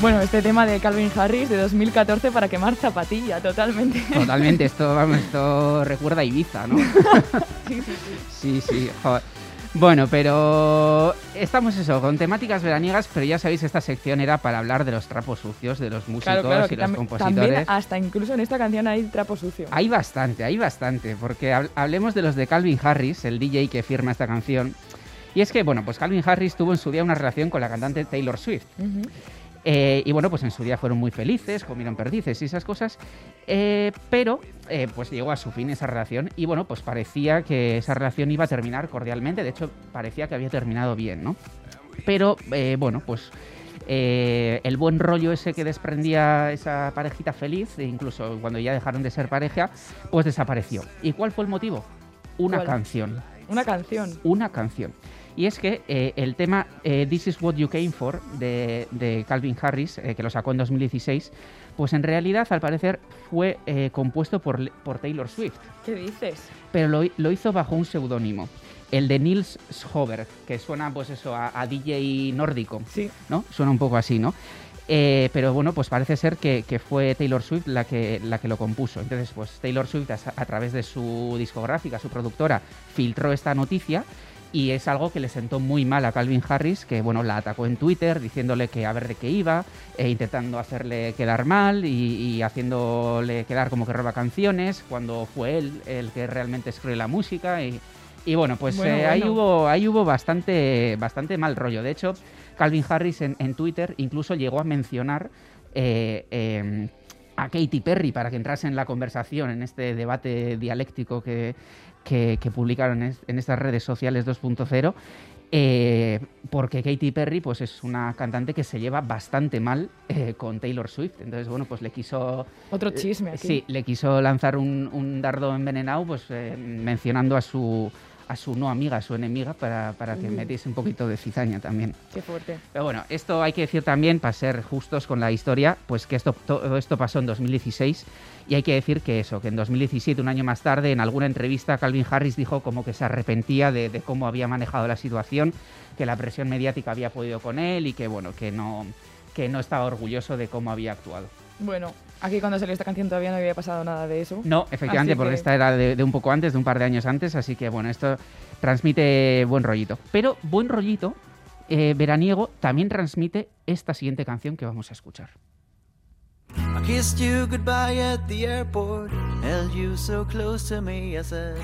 Bueno, este tema de Calvin Harris de 2014 para quemar zapatilla, totalmente. Totalmente, esto, vamos, esto recuerda a Ibiza, ¿no? sí, sí, sí. Sí, sí, joder. Bueno, pero estamos eso, con temáticas veraniegas, pero ya sabéis, esta sección era para hablar de los trapos sucios, de los músicos Claro, claro, y los compositores. también hasta incluso en esta canción hay trapo sucio. Hay bastante, hay bastante, porque hab- hablemos de los de Calvin Harris, el DJ que firma esta canción. Y es que, bueno, pues Calvin Harris tuvo en su día una relación con la cantante Taylor Swift. Ujú. Eh, y bueno, pues en su día fueron muy felices, comieron perdices y esas cosas, eh, pero eh, pues llegó a su fin esa relación y bueno, pues parecía que esa relación iba a terminar cordialmente, de hecho parecía que había terminado bien, ¿no? Pero bueno, pues el buen rollo ese que desprendía esa parejita feliz, e incluso cuando ya dejaron de ser pareja, pues desapareció. ¿Y cuál fue el motivo? Una ¿Cuál? canción Una canción. una canción. Y es que eh, el tema eh, This is What You Came For de, de Calvin Harris, eh, que lo sacó en 2016, pues en realidad al parecer fue compuesto por, por Taylor Swift, ¿Qué dices? pero lo, lo hizo bajo un seudónimo, el de Nils Schober, que suena pues eso a, a DJ nórdico, Sí. ¿no? Suena un poco así, ¿no? Eh, pero bueno, pues parece ser que, que fue Taylor Swift la que, la que lo compuso. Entonces, pues Taylor Swift a, a través de su discográfica, su productora, filtró esta noticia y es algo que le sentó muy mal a Calvin Harris, que bueno, la atacó en Twitter diciéndole que a ver de qué iba, e intentando hacerle quedar mal y, y haciéndole quedar como que roba canciones, cuando fue él el que realmente escribe la música y, y bueno, pues Bueno, eh, ahí hubo, ahí hubo bastante, bastante mal rollo. De hecho, Calvin Harris en, en Twitter incluso llegó a mencionar eh, eh, a Katy Perry para que entrase en la conversación, en este debate dialéctico que, que- que publicaron en, en estas redes sociales 2.0. eh, porque Katy Perry pues es una cantante que se lleva bastante mal eh, con Taylor Swift entonces bueno pues le quiso Otro chisme aquí. sí le quiso lanzar un, un dardo envenenado pues eh, mencionando a su a su no amiga, a su enemiga, para, para que Mm. metiese un poquito de cizaña también. Qué fuerte. Pero bueno, esto hay que decir también, para ser justos con la historia, pues que esto, todo esto pasó en 2016 y hay que decir que eso, que en 2017, un año más tarde, en alguna entrevista, Calvin Harris dijo como que se arrepentía de, de cómo había manejado la situación, que la presión mediática había podido con él y que bueno, que no, que no estaba orgulloso de cómo había actuado. Bueno, aquí cuando salió esta canción todavía no había pasado nada de eso. No, efectivamente, Así porque que- esta era de, de un poco antes, de un par de años antes, así que bueno, esto transmite buen rollito. Pero buen rollito eh, veraniego también transmite esta siguiente canción que vamos a escuchar. I kissed you goodbye at the airport, held you so close to me. I said,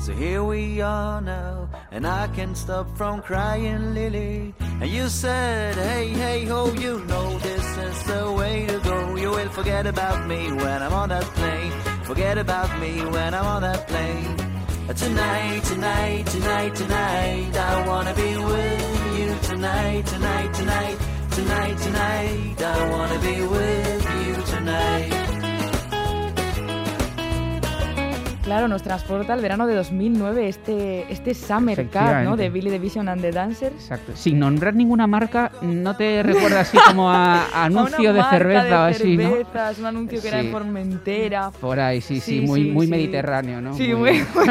So here we are now, and I can't stop from crying, Lily. And you said, Hey, hey, ho, you know this is the way to forget about me when I'm on that plane. Forget about me when I'm on that plane. Uh, tonight, tonight, tonight, tonight, I wanna be with you tonight, tonight, tonight, tonight, tonight, I wanna be with you tonight. Claro, nos transporta al verano de 2009 este, este Summer Cat, ¿no? De Billy the Vision and the Dancers. Exacto. Sin nombrar ninguna marca, ¿no te recuerda así como a, a A una anuncio de cerveza o así, no? un anuncio que era en Formentera. Por ahí, sí, sí, Sí, muy, sí, muy mediterráneo, ¿no? Sí, Muy- muy...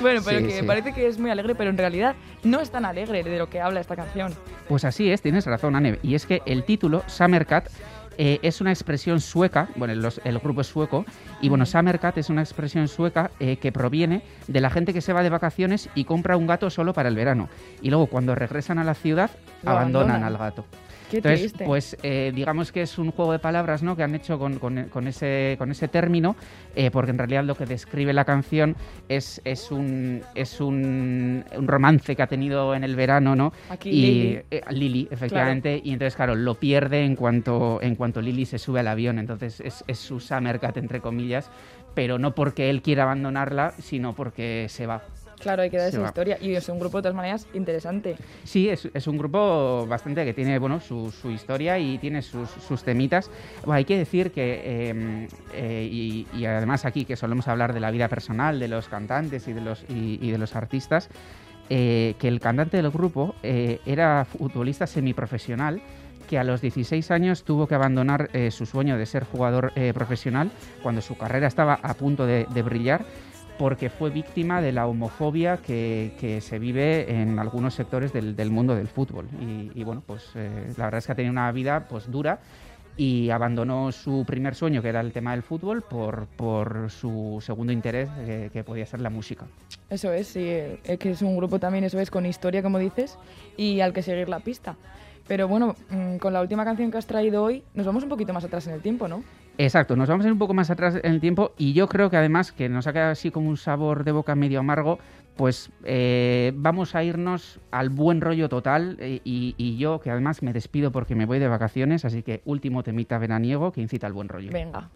bueno, pero Sí, que sí. parece que es muy alegre, pero en realidad no es tan alegre de lo que habla esta canción. Pues así es, tienes razón, Anne. Y es que el título, Summer Cat, eh, es una expresión sueca, bueno, los- el grupo es sueco, y bueno, Summer Cat es una expresión sueca eh, que proviene de la gente que se va de vacaciones y compra un gato solo para el verano. Y luego cuando regresan a la ciudad, abandonan. al gato. Qué Entonces, triste. pues eh, digamos que es un juego de palabras ¿no? que han hecho con, con- con ese, con ese término, eh, porque en realidad lo que describe la canción es, es, un, es un, un romance que ha tenido en el verano, ¿no? Aquí y, Lily. eh, Lily, efectivamente, y entonces, claro, lo pierde en cuanto, en cuanto Lily se sube al avión, entonces es, es su Summer Cat, entre comillas, pero no porque él quiera abandonarla, sino porque se va. Claro, hay que dar esa va. historia. Y es un grupo de todas maneras interesante. Sí, es, es un grupo bastante que tiene bueno su, su historia y tiene sus, sus temitas. Bueno, hay que decir que, eh, eh, y, y además aquí que solemos hablar de la vida personal de los cantantes y de los, y, y de los artistas, eh, que el cantante del grupo eh, era futbolista semiprofesional que a los 16 años tuvo que abandonar eh, su sueño de ser jugador eh, profesional cuando su carrera estaba a punto de, de brillar porque fue víctima de la homofobia que, que se vive en algunos sectores del, del mundo del fútbol. Y, y bueno, pues eh, la verdad es que ha tenido una vida pues dura y abandonó su primer sueño, que era el tema del fútbol, por, por su segundo interés, eh, que podía ser la música. Eso es, sí, eh, es que es un grupo también, eso es, con historia, como dices, y al que seguir la pista. Pero bueno, mm, con la última canción que has traído hoy, nos vamos un poquito más atrás en el tiempo, ¿no? Exacto, nos vamos a ir un poco más atrás en el tiempo y yo creo que además que nos ha quedado así como un sabor de boca medio amargo, pues eh, vamos a irnos al buen rollo total eh, y, y yo que además me despido porque me voy de vacaciones, así que último temita veraniego que incita al buen rollo. Venga.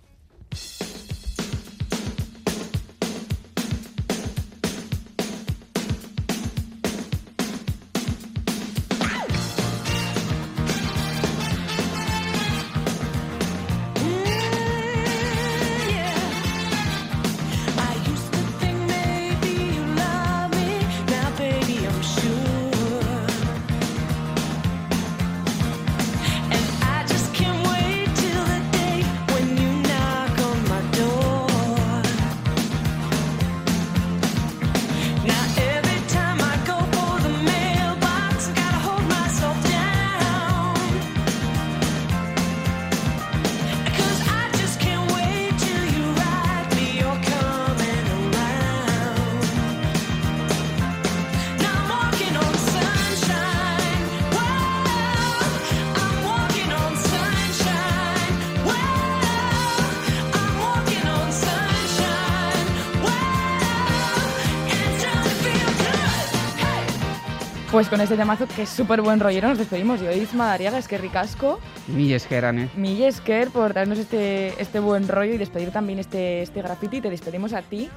Pues con este temazo que es súper buen rollero nos despedimos. Yo, Isma Dariaga, es que ricasco. ¿eh? Esker por darnos este, este buen rollo y despedir también este, este graffiti. Te despedimos a ti.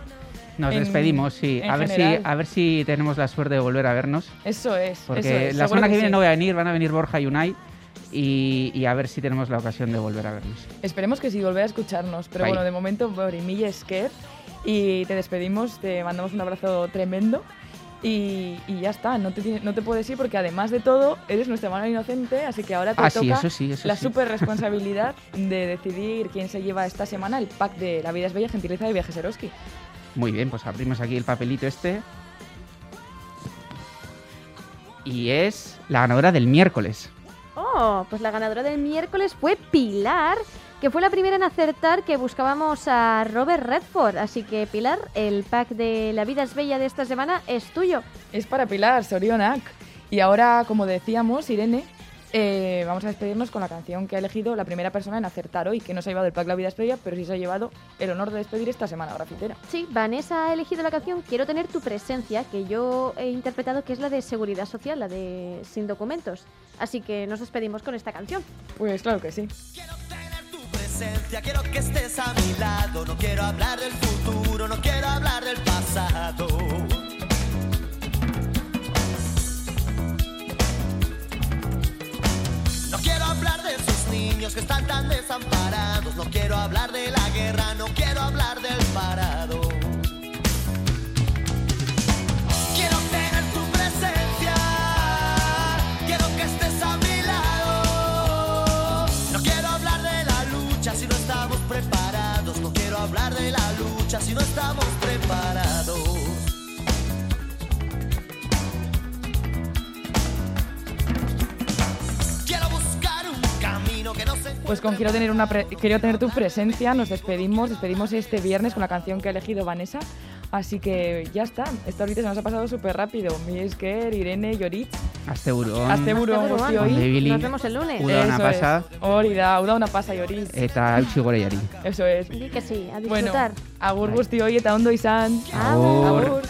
Nos en- despedimos, sí. A ver, si, a ver si tenemos la suerte de volver a vernos. Eso es. Porque eso es, la semana que, viene sí. no voy a venir, van a venir Borja y Unai. Y, y a ver si tenemos la ocasión de volver a vernos. Esperemos que sí, volver a escucharnos. Pero Bye. bueno, de momento, Bori, Mille Esker. Y te despedimos, te mandamos un abrazo tremendo. Y, y ya está, no te, tiene- no te puedes ir porque además de todo, eres nuestra mano inocente, así que ahora te Ah, sí, toca eso sí, eso la sí. super responsabilidad de decidir quién se lleva esta semana el pack de La vida es bella, gentileza de Viajes Eroski. Muy bien, pues abrimos aquí el papelito este. Y es la ganadora del miércoles. Oh, pues la ganadora del miércoles fue Pilar, que fue la primera en acertar que buscábamos a Robert Redford. Así que Pilar, el pack de La vida es bella de esta semana es tuyo. Es para Pilar, Sorionak. Y ahora, como decíamos, Irene, eh, vamos a despedirnos con la canción que ha elegido la primera persona en acertar hoy, que no se ha llevado el pack La vida es bella, pero sí se ha llevado el honor de despedir esta semana, grafitera. Sí, Vanessa ha elegido la canción Quiero tener tu presencia, que yo he interpretado que es la de Seguridad Social, la de Sin documentos. Así que nos despedimos con esta canción. Pues claro que sí. Quiero que estés a mi lado. No quiero hablar del futuro, no quiero hablar del pasado. No quiero hablar de esos niños que están tan desamparados. No quiero hablar de Pues con quiero tener, una pre- quiero tener tu presencia, nos despedimos, despedimos este viernes con la canción que ha elegido Vanessa. Así que ya está, esta ahorita se nos ha pasado súper rápido. Misker, Irene, Yorit. Hasta on guzti hori. Nos vemos el lunes. Uda una pasa. Hori da, hau da una pasa, Yorit. Eta eutxi goraiari. Eso es. Di que sí, a Bueno, disfrutar. agur guzti hori eta ondo izan. Agur. Quiero